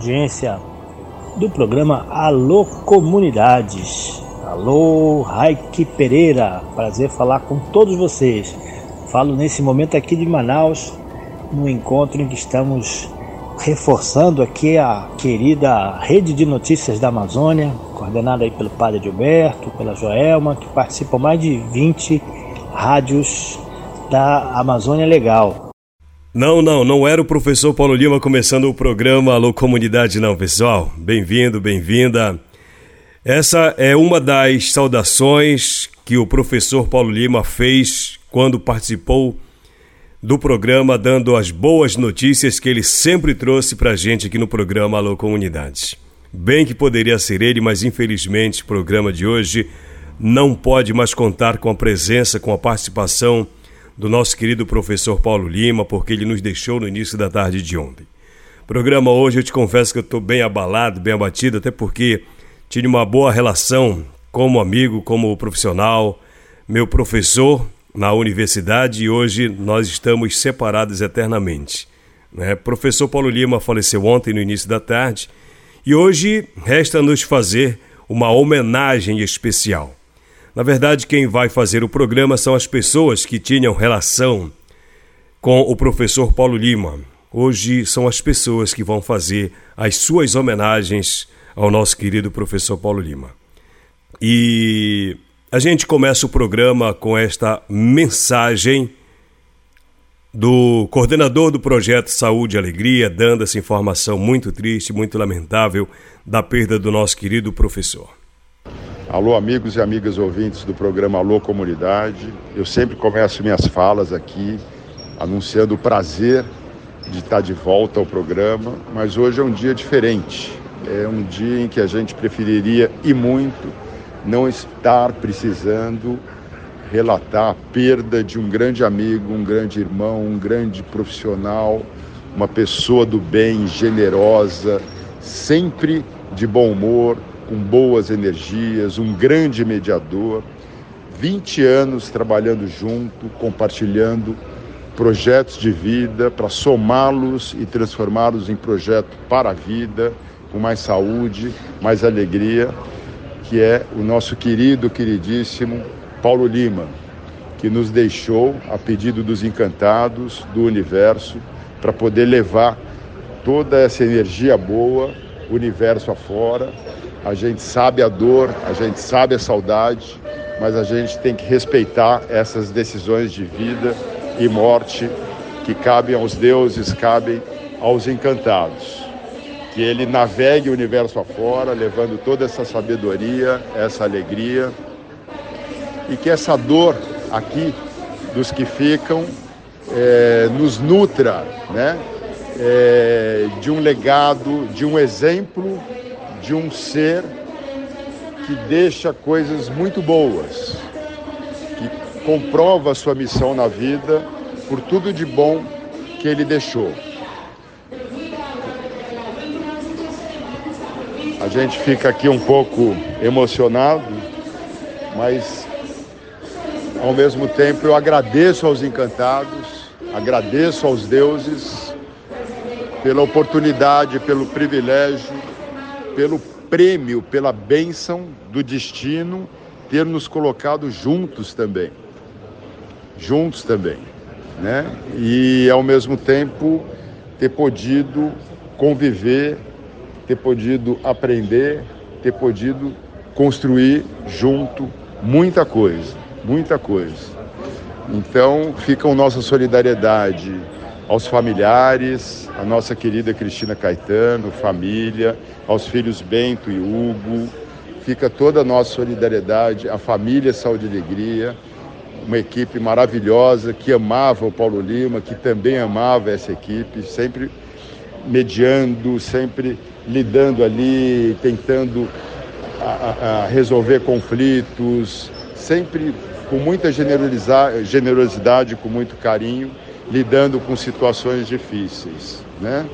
audiência do programa Alô Comunidades. Alô, Raik Pereira. Prazer falar com todos vocês. Falo nesse momento aqui de Manaus, no encontro em que estamos reforçando aqui a querida Rede de Notícias da Amazônia, coordenada aí pelo Padre Gilberto, pela Joelma, que participam mais de 20 rádios da Amazônia Legal. Não, não, não era o professor Paulo Lima começando o programa Alô Comunidade, não, pessoal. Bem-vindo, bem-vinda. Essa é uma das saudações que o professor Paulo Lima fez quando participou do programa, dando as boas notícias que ele sempre trouxe para a gente aqui no programa Alô Comunidade. Bem que poderia ser ele, mas infelizmente o programa de hoje não pode mais contar com a presença, com a participação do nosso querido professor Paulo Lima, porque ele nos deixou no início da tarde de ontem. Programa hoje, eu te confesso que eu estou bem abalado, bem abatido, até porque tive uma boa relação como amigo, como profissional, meu professor na universidade e hoje nós estamos separados eternamente. Né? Professor Paulo Lima faleceu ontem no início da tarde e hoje resta-nos fazer uma homenagem especial. Na verdade, quem vai fazer o programa são as pessoas que tinham relação com o professor Paulo Lima. Hoje são as pessoas que vão fazer as suas homenagens ao nosso querido professor Paulo Lima. E a gente começa o programa com esta mensagem do coordenador do projeto Saúde e Alegria, dando essa informação muito triste, muito lamentável da perda do nosso querido professor. Alô, amigos e amigas ouvintes do programa Alô Comunidade. Eu sempre começo minhas falas aqui anunciando o prazer de estar de volta ao programa, mas hoje é um dia diferente. É um dia em que a gente preferiria e muito não estar precisando relatar a perda de um grande amigo, um grande irmão, um grande profissional, uma pessoa do bem, generosa, sempre de bom humor, com boas energias, um grande mediador, 20 anos trabalhando junto, compartilhando projetos de vida para somá-los e transformá-los em projeto para a vida, com mais saúde, mais alegria, que é o nosso querido, queridíssimo Paulo Lima, que nos deixou a pedido dos encantados do universo para poder levar toda essa energia boa, universo afora, a gente sabe a dor, a gente sabe a saudade, mas a gente tem que respeitar essas decisões de vida e morte que cabem aos deuses, cabem aos encantados. Que ele navegue o universo afora, levando toda essa sabedoria, essa alegria, e que essa dor aqui dos que ficam é, nos nutra, né? É, de um legado, de um exemplo de um ser que deixa coisas muito boas, que comprova a sua missão na vida por tudo de bom que ele deixou. A gente fica aqui um pouco emocionado, mas ao mesmo tempo eu agradeço aos encantados, agradeço aos deuses pela oportunidade, pelo privilégio pelo prêmio, pela bênção do destino ter nos colocado juntos também. juntos também, né? E ao mesmo tempo ter podido conviver, ter podido aprender, ter podido construir junto muita coisa, muita coisa. Então, fica a nossa solidariedade aos familiares, a nossa querida Cristina Caetano, família, aos filhos Bento e Hugo. Fica toda a nossa solidariedade à família Saúde e Alegria, uma equipe maravilhosa que amava o Paulo Lima, que também amava essa equipe, sempre mediando, sempre lidando ali, tentando a, a resolver conflitos, sempre com muita generosidade, com muito carinho, lidando com situações difíceis. Né?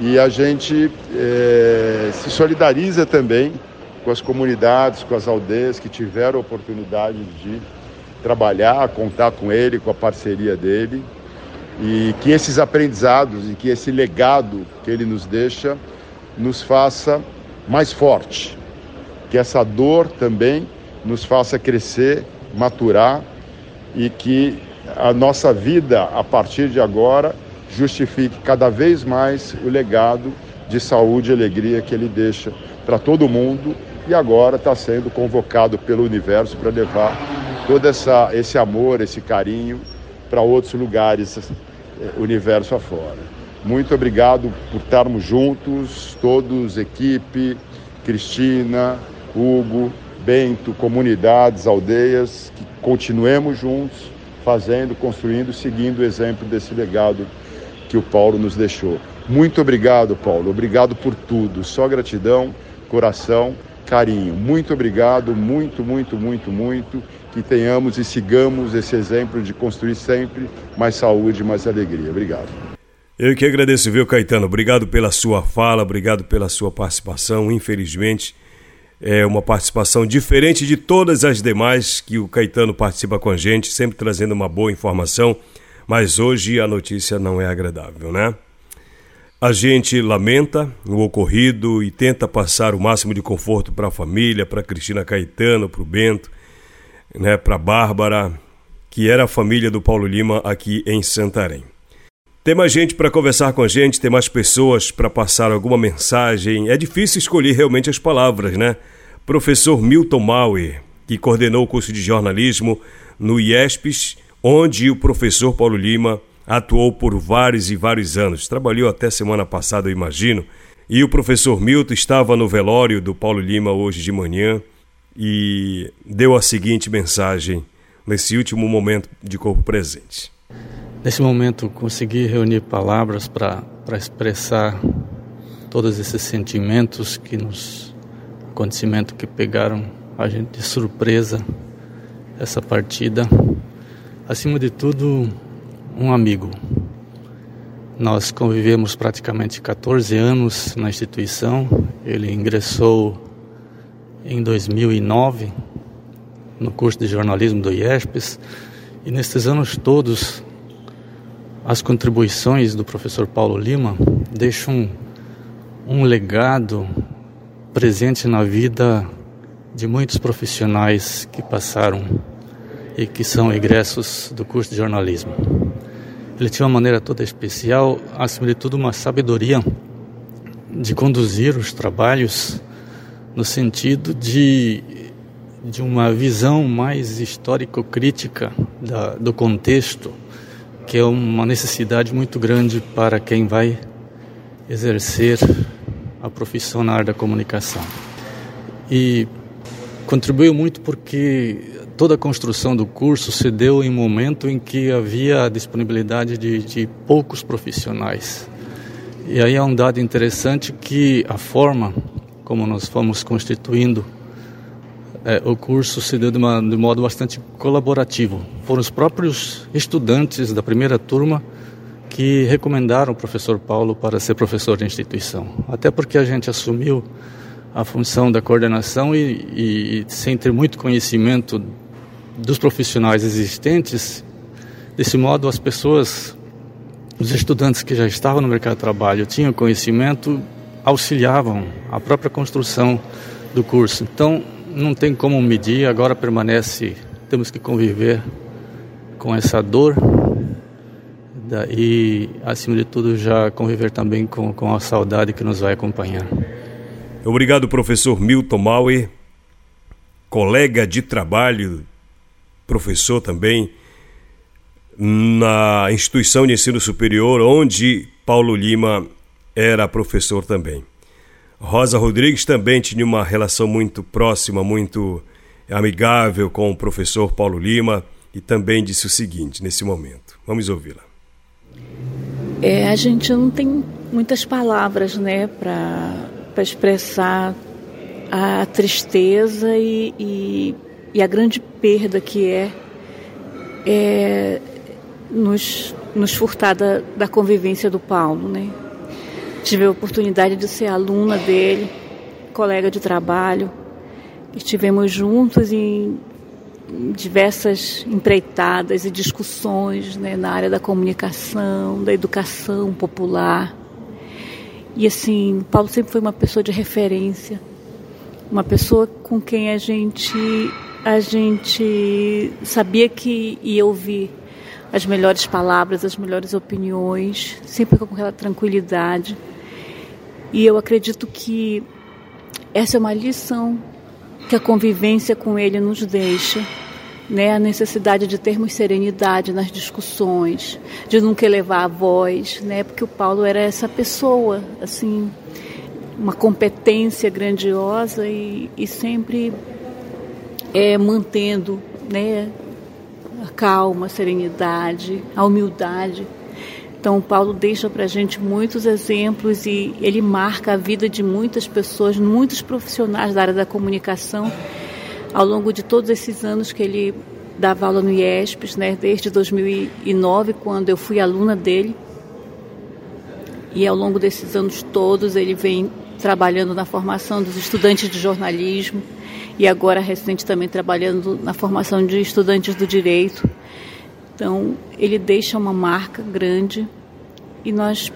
E a gente é, se solidariza também com as comunidades, com as aldeias que tiveram oportunidade de trabalhar, contar com ele, com a parceria dele, e que esses aprendizados e que esse legado que ele nos deixa nos faça mais forte, que essa dor também nos faça crescer, maturar e que a nossa vida a partir de agora justifique cada vez mais o legado de saúde e alegria que ele deixa para todo mundo e agora está sendo convocado pelo universo para levar todo essa, esse amor, esse carinho para outros lugares, eh, universo afora. Muito obrigado por estarmos juntos, todos, equipe, Cristina, Hugo, Bento, comunidades, aldeias, que continuemos juntos, fazendo, construindo, seguindo o exemplo desse legado que o Paulo nos deixou. Muito obrigado, Paulo. Obrigado por tudo. Só gratidão, coração, carinho. Muito obrigado, muito, muito, muito, muito. Que tenhamos e sigamos esse exemplo de construir sempre mais saúde, mais alegria. Obrigado. Eu que agradeço, viu, Caetano? Obrigado pela sua fala, obrigado pela sua participação. Infelizmente, é uma participação diferente de todas as demais que o Caetano participa com a gente, sempre trazendo uma boa informação, mas hoje a notícia não é agradável, né? A gente lamenta o ocorrido e tenta passar o máximo de conforto para a família, para Cristina Caetano, para o Bento, né, para Bárbara, que era a família do Paulo Lima aqui em Santarém. Tem mais gente para conversar com a gente, tem mais pessoas para passar alguma mensagem. É difícil escolher realmente as palavras, né? Professor Milton Mauer, que coordenou o curso de jornalismo no IESPES, onde o professor Paulo Lima atuou por vários e vários anos. Trabalhou até semana passada, eu imagino. E o professor Milton estava no velório do Paulo Lima hoje de manhã e deu a seguinte mensagem nesse último momento de corpo presente. Nesse momento, consegui reunir palavras para expressar todos esses sentimentos que nos acontecimento que pegaram a gente de surpresa essa partida. Acima de tudo, um amigo. Nós convivemos praticamente 14 anos na instituição. Ele ingressou em 2009 no curso de jornalismo do IESPES e nesses anos todos as contribuições do professor Paulo Lima deixam um, legado presente na vida de muitos profissionais que passaram e que são egressos do curso de jornalismo. Ele tinha uma maneira toda especial, acima de tudo, uma sabedoria de conduzir os trabalhos no sentido de, de uma visão mais histórico-crítica do contexto que é uma necessidade muito grande para quem vai exercer a profissão na área da comunicação. E contribuiu muito porque toda a construção do curso se deu em um momento em que havia a disponibilidade de, de poucos profissionais. E aí é um dado interessante que a forma como nós fomos constituindo é, o curso se deu de, uma, de modo bastante colaborativo. Foram os próprios estudantes da primeira turma que recomendaram o professor Paulo para ser professor de instituição. Até porque a gente assumiu a função da coordenação e, e, sem ter muito conhecimento dos profissionais existentes, desse modo as pessoas, os estudantes que já estavam no mercado de trabalho, tinham conhecimento, auxiliavam a própria construção do curso. Então, não tem como medir, agora permanece, temos que conviver com essa dor e, acima de tudo, já conviver também com, com a saudade que nos vai acompanhar. Obrigado, professor Milton Mauer, colega de trabalho, professor também na instituição de ensino superior, onde Paulo Lima era professor também. Rosa Rodrigues também tinha uma relação muito próxima, muito amigável com o professor Paulo Lima e também disse o seguinte nesse momento. Vamos ouvi-la. É, a gente não tem muitas palavras, né, para expressar a tristeza e, e, e, a grande perda que é, é nos, nos furtar da, da convivência do Paulo, né. Tive a oportunidade de ser aluna dele, colega de trabalho, estivemos juntos em diversas empreitadas e discussões né, na área da comunicação, da educação popular. E assim, Paulo sempre foi uma pessoa de referência, uma pessoa com quem a gente a gente sabia que ia ouvir as melhores palavras, as melhores opiniões, sempre com aquela tranquilidade. E eu acredito que essa é uma lição que a convivência com ele nos deixa. Né, a necessidade de termos serenidade nas discussões, de nunca elevar a voz, né, porque o Paulo era essa pessoa, assim, uma competência grandiosa e, e sempre é, mantendo né, a calma, a serenidade, a humildade. Então, Paulo deixa para a gente muitos exemplos e ele marca a vida de muitas pessoas, muitos profissionais da área da comunicação, ao longo de todos esses anos que ele dava aula no IESPES, né, desde 2009, quando eu fui aluna dele. E ao longo desses anos todos, ele vem trabalhando na formação dos estudantes de jornalismo e agora recente também trabalhando na formação de estudantes do direito. Então, ele deixa uma marca grande e nós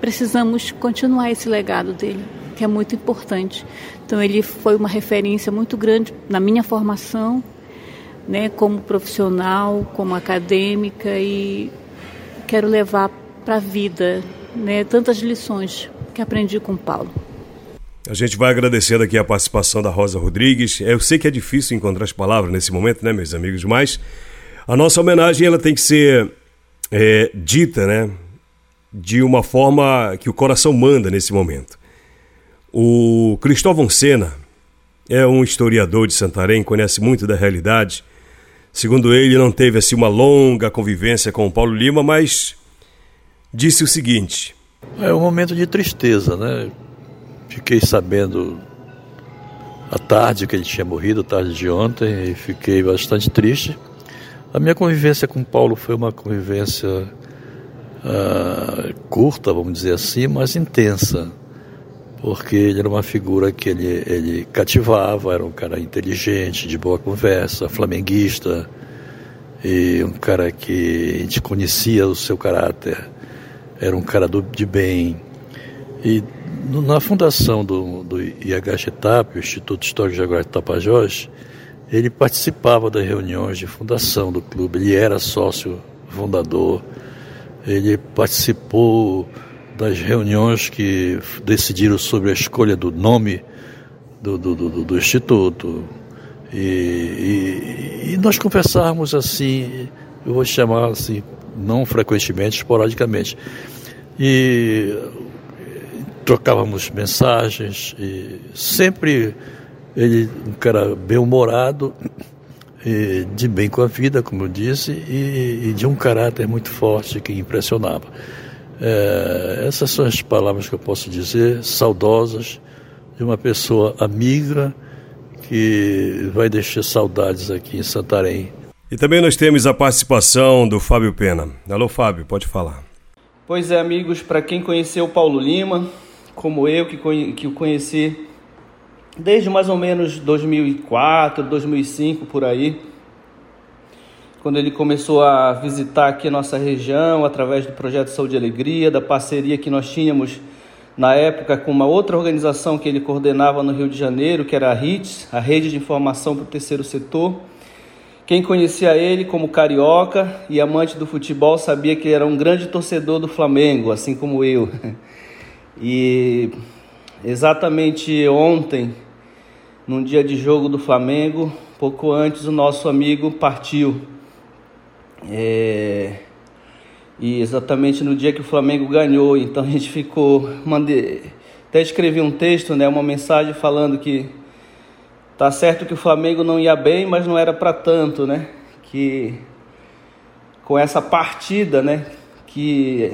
precisamos continuar esse legado dele, que é muito importante. Então, ele foi uma referência muito grande na minha formação, né, como profissional, como acadêmica e quero levar para a vida né, tantas lições que aprendi com Paulo. A gente vai agradecendo aqui a participação da Rosa Rodrigues. Eu sei que é difícil encontrar as palavras nesse momento, né, meus amigos, mas a nossa homenagem ela tem que ser é, dita, né, de uma forma que o coração manda nesse momento. O Cristóvão Sena é um historiador de Santarém, conhece muito da realidade. Segundo ele, não teve assim uma longa convivência com o Paulo Lima, mas disse o seguinte: É um momento de tristeza, né? Fiquei sabendo à tarde que ele tinha morrido, tarde de ontem, e fiquei bastante triste. A minha convivência com Paulo foi uma convivência uh, curta, vamos dizer assim, mas intensa, porque ele era uma figura que ele, ele cativava, era um cara inteligente, de boa conversa, flamenguista, e um cara que a gente conhecia o seu caráter, era um cara do, de bem. E na fundação do, do IHGTAP, o Instituto Histórico Jaguar Tapajós, ele participava das reuniões de fundação do clube, ele era sócio fundador, ele participou das reuniões que decidiram sobre a escolha do nome do, do, do, do Instituto. E, e, e, nós conversávamos assim, eu vou chamar assim, não frequentemente, esporadicamente. E trocávamos mensagens, e sempre ele, um cara bem-humorado, de bem com a vida, como eu disse, e, e de um caráter muito forte que impressionava. É, essas são as palavras que eu posso dizer, saudosas, de uma pessoa amiga que vai deixar saudades aqui em Santarém. E também nós temos a participação do Fábio Pena. Alô, Fábio, pode falar. Pois é, amigos, para quem conheceu o Paulo Lima, como eu que, que o conheci desde mais ou menos 2004, 2005 por aí, quando ele começou a visitar aqui a nossa região através do projeto Saúde e Alegria, da parceria que nós tínhamos na época com uma outra organização que ele coordenava no Rio de Janeiro, que era a RITS, a Rede de Informação para o Terceiro Setor, Quem conhecia ele como carioca e amante do futebol sabia que ele era um grande torcedor do Flamengo, assim como eu. E exatamente ontem, num dia de jogo do Flamengo, pouco antes o nosso amigo partiu. É... E exatamente no dia que o Flamengo ganhou, então a gente ficou. Mandei, até escrevi um texto, né, uma mensagem falando que tá certo que o Flamengo não ia bem, mas não era para tanto, né? Que com essa partida, né, que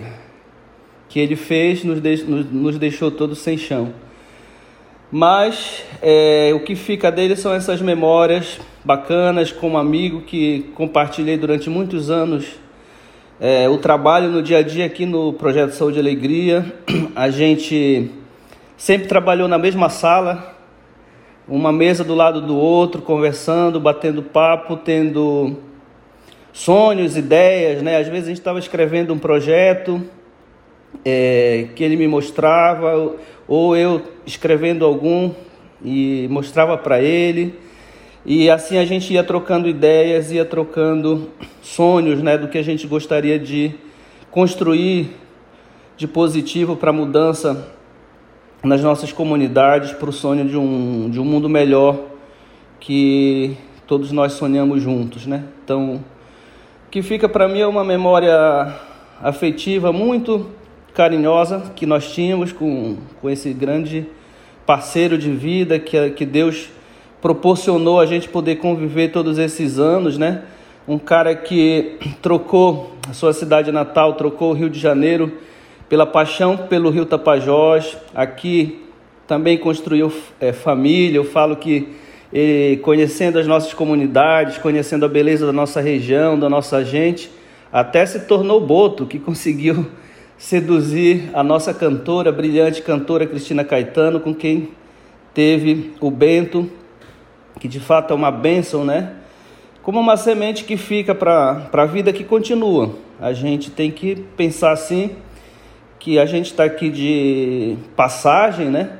que ele fez nos, de, nos, nos deixou todos sem chão. Mas é, o que fica dele são essas memórias bacanas como amigo que compartilhei durante muitos anos é, o trabalho no dia a dia aqui no Projeto Saúde e Alegria. A gente sempre trabalhou na mesma sala, uma mesa do lado do outro, conversando, batendo papo, tendo sonhos, ideias, né? Às vezes a gente estava escrevendo um projeto é, que ele me mostrava, ou eu escrevendo algum e mostrava para ele. E assim a gente ia trocando ideias, ia trocando sonhos né, do que a gente gostaria de construir de positivo para a mudança nas nossas comunidades, para o sonho de um, de um mundo melhor que todos nós sonhamos juntos. Né? Então, que fica para mim é uma memória afetiva muito carinhosa que nós tínhamos com, com esse grande parceiro de vida que, que Deus proporcionou a gente poder conviver todos esses anos, né? Um cara que trocou a sua cidade natal, trocou o Rio de Janeiro pela paixão pelo Rio Tapajós, aqui também construiu é, família. Eu falo que conhecendo as nossas comunidades, conhecendo a beleza da nossa região, da nossa gente, até se tornou boto que conseguiu seduzir a nossa cantora, brilhante cantora Cristina Caetano, com quem teve o Bento, que de fato é uma bênção, né? Como uma semente que fica para a vida que continua. A gente tem que pensar assim, que a gente está aqui de passagem, né?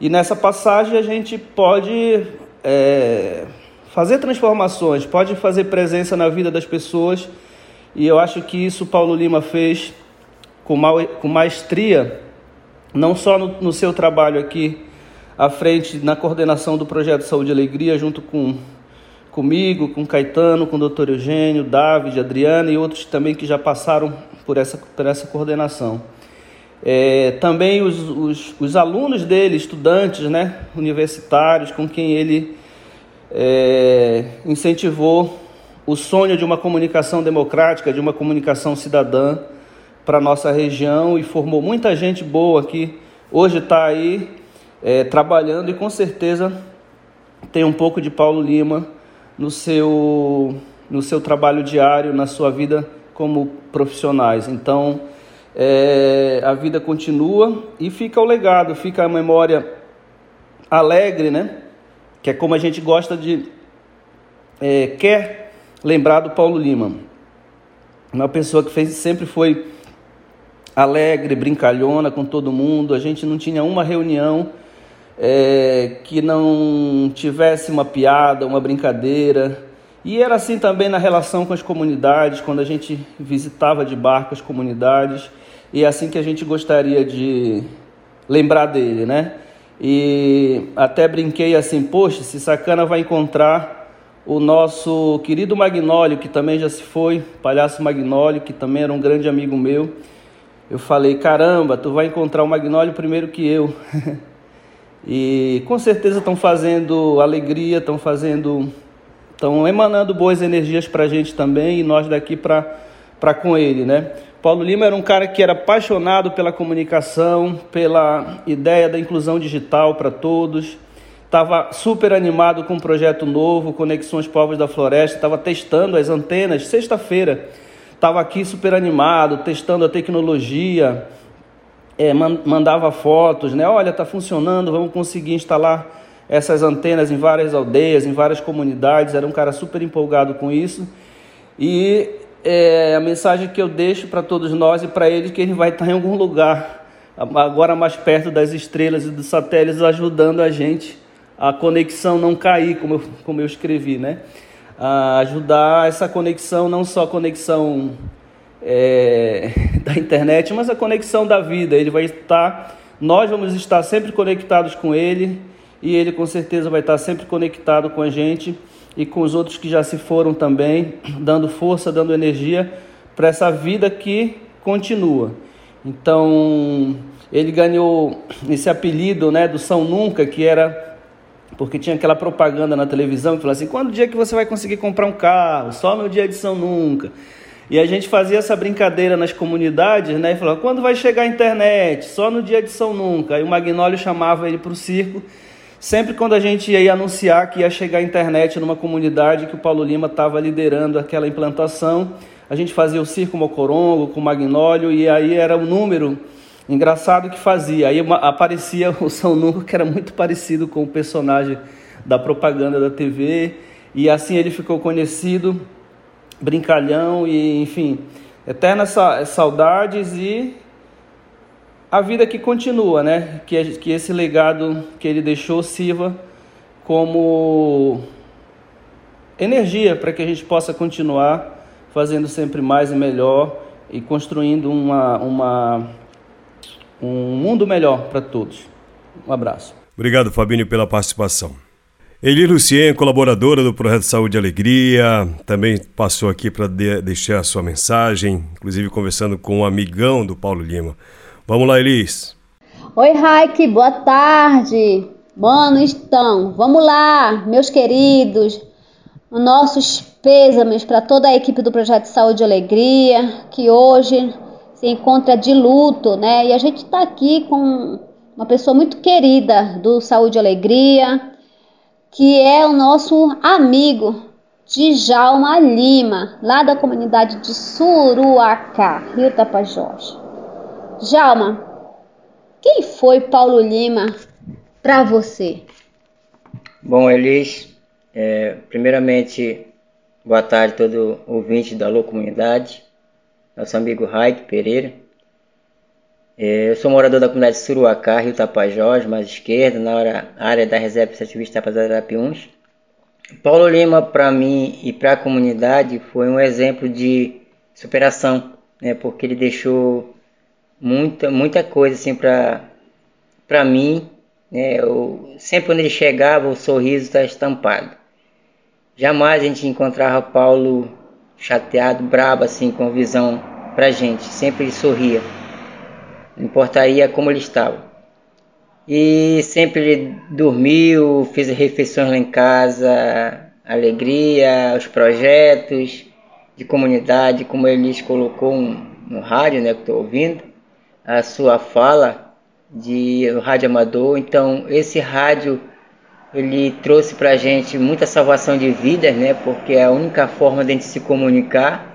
E nessa passagem a gente pode é, fazer transformações, pode fazer presença na vida das pessoas. E eu acho que isso Paulo Lima fez com, com maestria, não só no, no, seu trabalho aqui à frente na coordenação do projeto Saúde e Alegria, junto com comigo, com Caetano, com o doutor Eugênio, David, Adriana e outros também que já passaram por essa, por essa coordenação. É, também os, os, os, alunos dele, estudantes né, universitários, com quem ele é, incentivou o sonho de uma comunicação democrática, de uma comunicação cidadã, para a nossa região e formou muita gente boa que hoje está aí é, trabalhando e com certeza tem um pouco de Paulo Lima no seu, no seu trabalho diário, na sua vida como profissionais. Então, é, a vida continua e fica o legado, fica a memória alegre, né? Que é como a gente gosta de. É, quer lembrar do Paulo Lima. Uma pessoa que fez, sempre foi alegre, brincalhona com todo mundo. A gente não tinha uma reunião é, que não tivesse uma piada, uma brincadeira. E era assim também na relação com as comunidades, quando a gente visitava de barco as comunidades. E é assim que a gente gostaria de lembrar dele, né? E até brinquei assim, poxa, se sacana vai encontrar o nosso querido Magnólio, que também já se foi, palhaço Magnólio, que também era um grande amigo meu eu falei: caramba, tu vai encontrar o Magnólio primeiro que eu. e com certeza estão fazendo alegria, estão fazendo, estão emanando boas energias para a gente também e nós daqui para com ele, né? Paulo Lima era um cara que era apaixonado pela comunicação, pela ideia da inclusão digital para todos. Estava super animado com um projeto novo, Conexões Povos da Floresta. Estava testando as antenas sexta-feira estava aqui super animado, testando a tecnologia, é, mandava fotos, né? Olha, está funcionando, vamos conseguir instalar essas antenas em várias aldeias, em várias comunidades. Era um cara super empolgado com isso. E é, a mensagem que eu deixo para todos nós e para ele é que ele vai estar em algum lugar, agora mais perto das estrelas e dos satélites, ajudando a gente a conexão não cair, como eu, como eu escrevi, né? a ajudar essa conexão, não só a conexão é, da internet, mas a conexão da vida. Ele vai estar, nós vamos estar sempre conectados com ele e ele com certeza vai estar sempre conectado com a gente e com os outros que já se foram também, dando força, dando energia para essa vida que continua. Então, ele ganhou esse apelido, né, do São Nunca, que era porque tinha aquela propaganda na televisão que falava assim: quando o dia que você vai conseguir comprar um carro? Só no dia de São Nunca. E a gente fazia essa brincadeira nas comunidades, né? E falava: quando vai chegar a internet? Só no dia de São Nunca. Aí o Magnólio chamava ele para o circo. Sempre quando a gente ia anunciar que ia chegar a internet numa comunidade que o Paulo Lima estava liderando aquela implantação, a gente fazia o circo Mocorongo com o Magnólio e aí era o número engraçado que fazia. Aí aparecia o São Nunca, que era muito parecido com o personagem da propaganda da TV, e assim ele ficou conhecido, brincalhão e, enfim, eternas saudades e a vida que continua, né? Que, que esse legado que ele deixou sirva como energia para que a gente possa continuar fazendo sempre mais e melhor e construindo uma, uma, um mundo melhor para todos. Um abraço. Obrigado, Fabinho, pela participação. Eli Lucien, colaboradora do Projeto Saúde e Alegria, também passou aqui para de deixar a sua mensagem, inclusive conversando com um amigão do Paulo Lima. Vamos lá, Elis. Oi, Raik, boa tarde. Mano, estão. Vamos lá, meus queridos, nossos pêsames para toda a equipe do Projeto Saúde e Alegria, que hoje se encontra de luto, né? E a gente está aqui com uma pessoa muito querida do Saúde e Alegria, que é o nosso amigo Djalma Lima, lá da comunidade de Suruacá, Rio Tapajós. Djalma, quem foi Paulo Lima para você? Bom, Elis, é, primeiramente, boa tarde a todo ouvinte da Lô Comunidade, nosso amigo Raik Pereira. É, eu sou morador da comunidade de Suruacá, Rio Tapajós, mais esquerda, na hora, área da Reserva Extrativista Tapajós Arapiuns. Paulo Lima, para mim e para a comunidade, foi um exemplo de superação, né, porque ele deixou muita, muita coisa assim, para mim. Né, eu, sempre quando ele chegava, o sorriso está estampado. Jamais a gente encontrava Paulo chateado, brabo, assim, com visão pra gente. Sempre ele sorria. Não importaria como ele estava. E sempre ele dormiu, fez refeições lá em casa, alegria, os projetos de comunidade, como ele colocou no rádio, né, que estou ouvindo, a sua fala de rádio amador. Então, esse rádio ele trouxe para a gente muita salvação de vidas, né? Porque é a única forma de a gente se comunicar.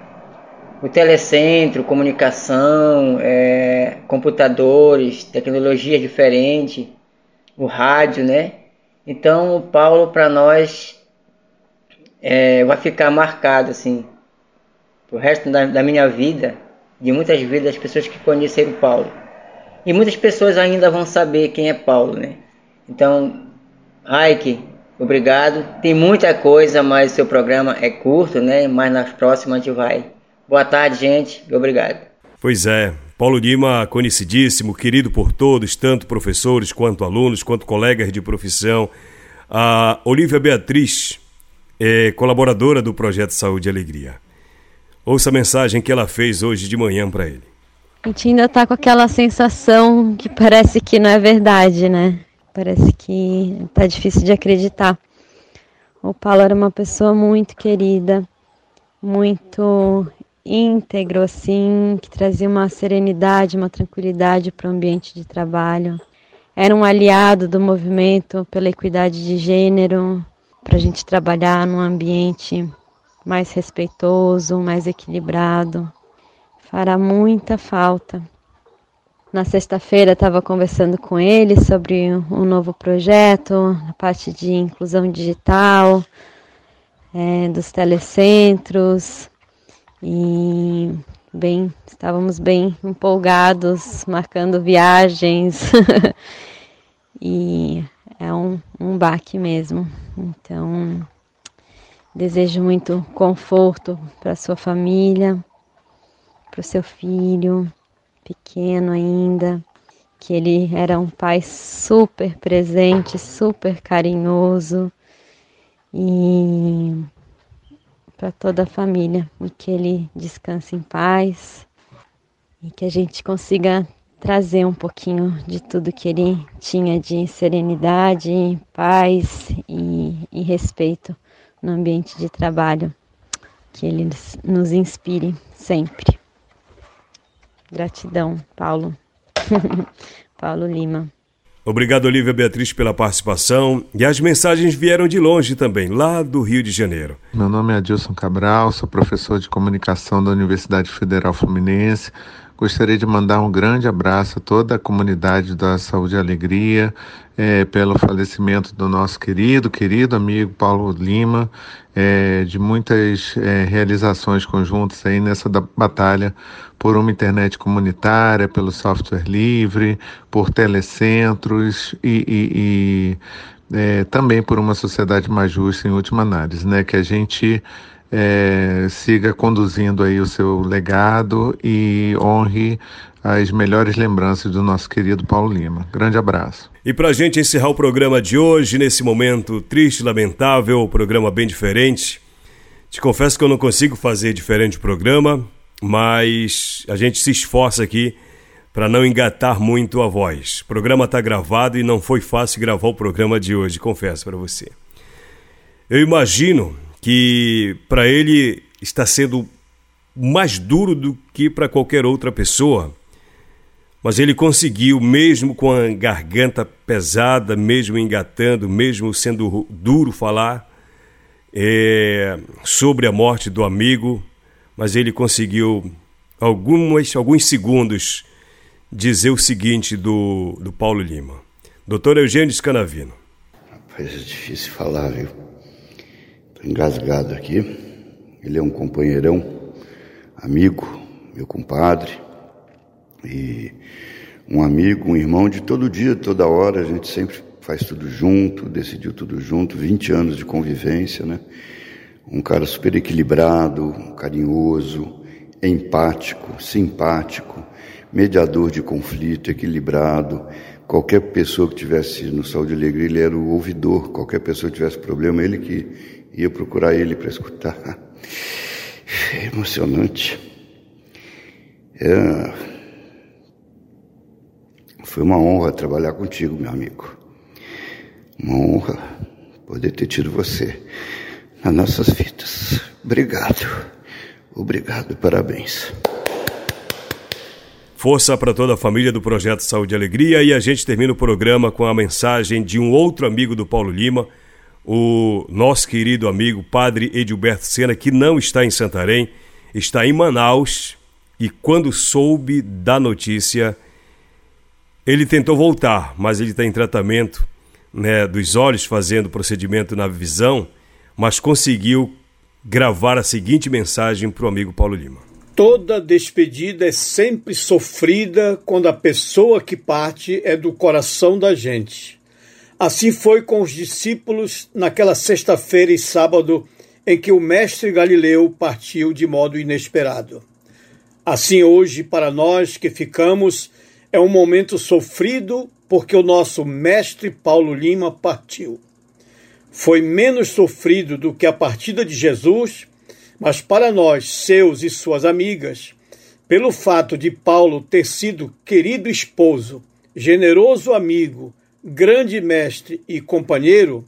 O telecentro, comunicação, é, computadores, tecnologia diferente, o rádio, né? Então, o Paulo para nós é, vai ficar marcado assim, o resto da, da minha vida, de muitas vidas das pessoas que conheceram Paulo. E muitas pessoas ainda vão saber quem é Paulo, né? Então, Raik, obrigado. Tem muita coisa, mas seu programa é curto, né? Mas nas próximas a gente vai. Boa tarde, gente, e obrigado. Pois é, Paulo Lima, conhecidíssimo, querido por todos, tanto professores quanto alunos, quanto colegas de profissão. A Olivia Beatriz é colaboradora do projeto Saúde e Alegria. Ouça a mensagem que ela fez hoje de manhã para ele. A gente ainda tá com aquela sensação que parece que não é verdade, né? Parece que tá difícil de acreditar. O Paulo era uma pessoa muito querida, muito íntegro, assim, que trazia uma serenidade, uma tranquilidade para o ambiente de trabalho. Era um aliado do movimento pela equidade de gênero, para a gente trabalhar num ambiente mais respeitoso, mais equilibrado. Fará muita falta. Na sexta-feira estava conversando com ele sobre um novo projeto, a parte de inclusão digital, é, dos telecentros e bem, estávamos bem empolgados, marcando viagens e é um, um baque mesmo. Então Desejo muito conforto para sua família, para o seu filho, pequeno ainda, que ele era um pai super presente, super carinhoso e para toda a família e que ele descanse em paz e que a gente consiga trazer um pouquinho de tudo que ele tinha de serenidade, paz e, e respeito no ambiente de trabalho. Que ele nos inspire sempre. Gratidão, Paulo. Paulo Lima. Obrigado, Olivia Beatriz, pela participação. E as mensagens vieram de longe também, lá do Rio de Janeiro. Meu nome é Adilson Cabral, sou professor de comunicação da Universidade Federal Fluminense. Gostaria de mandar um grande abraço a toda a comunidade da Saúde e Alegria é, pelo falecimento do nosso querido, querido amigo Paulo Lima, é, de muitas é, realizações conjuntas aí nessa batalha por uma internet comunitária, pelo software livre, por telecentros e, e, e também por uma sociedade mais justa em última análise, né? Que a gente é, siga conduzindo aí o seu legado e honre as melhores lembranças do nosso querido Paulo Lima. Grande abraço. E para a gente encerrar o programa de hoje, nesse momento triste lamentável, o programa bem diferente, te confesso que eu não consigo fazer diferente o programa, mas a gente se esforça aqui para não engatar muito a voz. O programa está gravado e não foi fácil gravar o programa de hoje, confesso para você. Eu imagino que para ele está sendo mais duro do que para qualquer outra pessoa. Mas ele conseguiu, mesmo com a garganta pesada, mesmo engatando, mesmo sendo duro falar é, sobre a morte do amigo, mas ele conseguiu, algumas, alguns segundos, dizer o seguinte do, do Paulo Lima. Doutor Eugênio Scanavino. Rapaz, é difícil falar, viu? Engasgado aqui. Ele é um companheirão, amigo, meu compadre, e um amigo, um irmão de todo dia, toda hora, a gente sempre faz tudo junto, decidiu tudo junto, 20 anos de convivência, né? Um cara super equilibrado, carinhoso, empático, simpático, mediador de conflito, equilibrado. Qualquer pessoa que tivesse no Saúde Alegria, ele era o ouvidor. Qualquer pessoa que tivesse problema, ele que ia procurar ele para escutar. É emocionante. É... Foi uma honra trabalhar contigo, meu amigo. Uma honra poder ter tido você nas nossas vidas. Obrigado. Obrigado, parabéns. Força para toda a família do Projeto Saúde e Alegria e a gente termina o programa com a mensagem de um outro amigo do Paulo Lima, o nosso querido amigo Padre Edilberto Sena, que não está em Santarém, está em Manaus e quando soube da notícia, ele tentou voltar, mas ele está em tratamento né, dos olhos, fazendo procedimento na visão, mas conseguiu gravar a seguinte mensagem para o amigo Paulo Lima. Toda despedida é sempre sofrida quando a pessoa que parte é do coração da gente. Assim foi com os discípulos naquela sexta-feira e sábado em que o mestre Galileu partiu de modo inesperado. Assim, hoje, para nós que ficamos, é um momento sofrido porque o nosso mestre Paulo Lima partiu. Foi menos sofrido do que a partida de Jesus, mas para nós, seus e suas amigas, pelo fato de Paulo ter sido querido esposo, generoso amigo, grande mestre e companheiro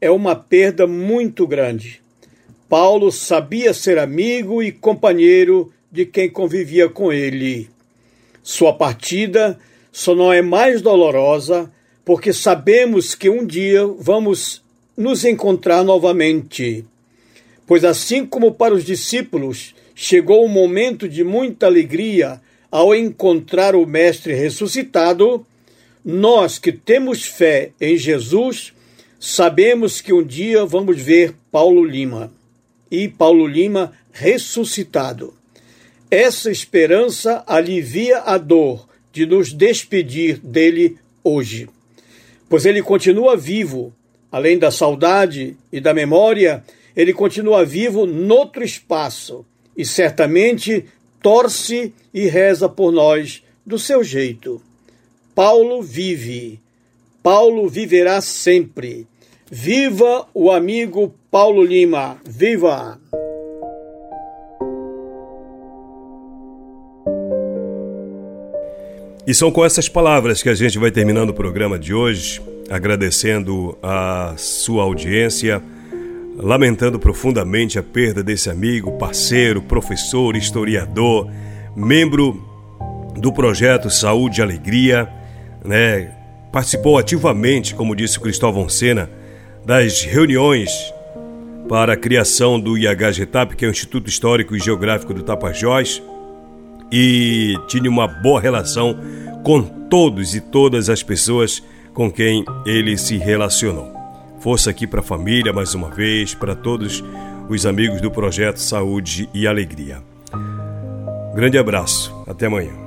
é uma perda muito grande. Paulo sabia ser amigo e companheiro de quem convivia com ele. Sua partida só não é mais dolorosa porque sabemos que um dia vamos nos encontrar novamente. Pois assim como para os discípulos chegou um momento de muita alegria ao encontrar o Mestre ressuscitado, nós que temos fé em Jesus, sabemos que um dia vamos ver Paulo Lima e Paulo Lima ressuscitado. Essa esperança alivia a dor de nos despedir dele hoje, pois ele continua vivo, além da saudade e da memória, ele continua vivo noutro espaço e certamente torce e reza por nós do seu jeito. Paulo vive. Paulo viverá sempre. Viva o amigo Paulo Lima. Viva! E são com essas palavras que a gente vai terminando o programa de hoje, agradecendo a sua audiência, lamentando profundamente a perda desse amigo, parceiro, professor, historiador, membro do projeto Saúde e Alegria, né? Participou ativamente, como disse o Cristóvão Sena, das reuniões para a criação do IHGTAP, que é o Instituto Histórico e Geográfico do Tapajós e tinha uma boa relação com todos e todas as pessoas com quem ele se relacionou. Força aqui para a família mais uma vez, para todos os amigos do projeto Saúde e Alegria. Grande abraço, até amanhã.